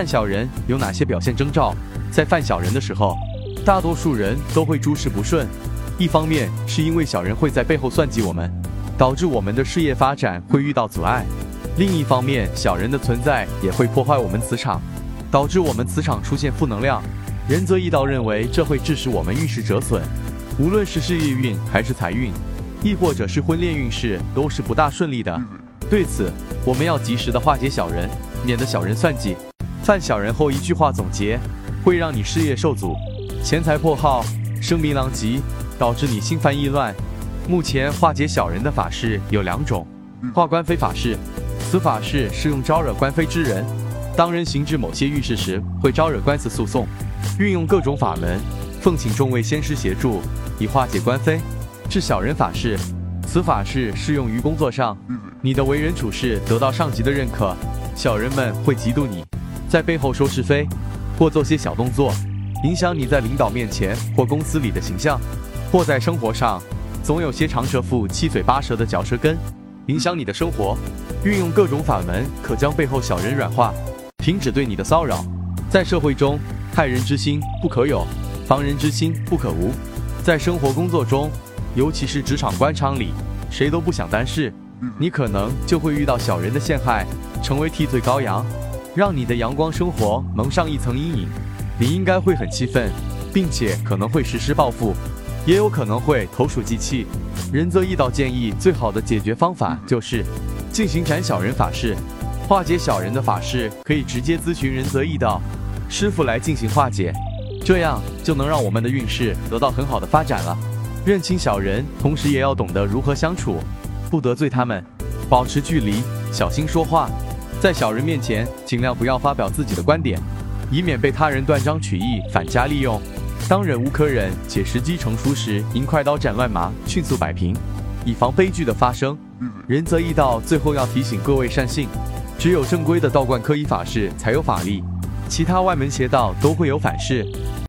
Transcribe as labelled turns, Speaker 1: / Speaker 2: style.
Speaker 1: 犯小人有哪些表现征兆？在犯小人的时候，大多数人都会诸事不顺。一方面是因为小人会在背后算计我们，导致我们的事业发展会遇到阻碍；另一方面，小人的存在也会破坏我们磁场，导致我们磁场出现负能量。仁泽义道认为这会致使我们运势折损，无论是事业运还是财运，亦或者是婚恋运势，都是不大顺利的。对此，我们要及时的化解小人，免得小人算计。犯小人后一句话总结，会让你事业受阻，钱财破耗，声名狼藉，导致你心烦意乱。目前化解小人的法事有两种：化官非法事，此法事是用招惹官非之人，当人行至某些遇事时，会招惹官司诉讼，运用各种法门，奉请众位仙师协助，以化解官非，治小人法事。此法事适用于工作上，你的为人处事得到上级的认可，小人们会嫉妒你。在背后说是非，或做些小动作，影响你在领导面前或公司里的形象；或在生活上，总有些长舌妇七嘴八舌的嚼舌根，影响你的生活。运用各种法门，可将背后小人软化，停止对你的骚扰。在社会中，害人之心不可有，防人之心不可无。在生活工作中，尤其是职场官场里，谁都不想担事，你可能就会遇到小人的陷害，成为替罪羔羊。让你的阳光生活蒙上一层阴影，你应该会很气愤，并且可能会实施报复，也有可能会投鼠忌器。仁泽义道建议，最好的解决方法就是进行斩小人法事，化解小人的法事可以直接咨询仁泽义道师傅来进行化解，这样就能让我们的运势得到很好的发展了。认清小人，同时也要懂得如何相处，不得罪他们，保持距离，小心说话。在小人面前，尽量不要发表自己的观点，以免被他人断章取义、反加利用。当忍无可忍且时机成熟时，应快刀斩乱麻，迅速摆平，以防悲剧的发生。仁则义道最后要提醒各位善信：只有正规的道观科仪法事才有法力，其他外门邪道都会有反噬。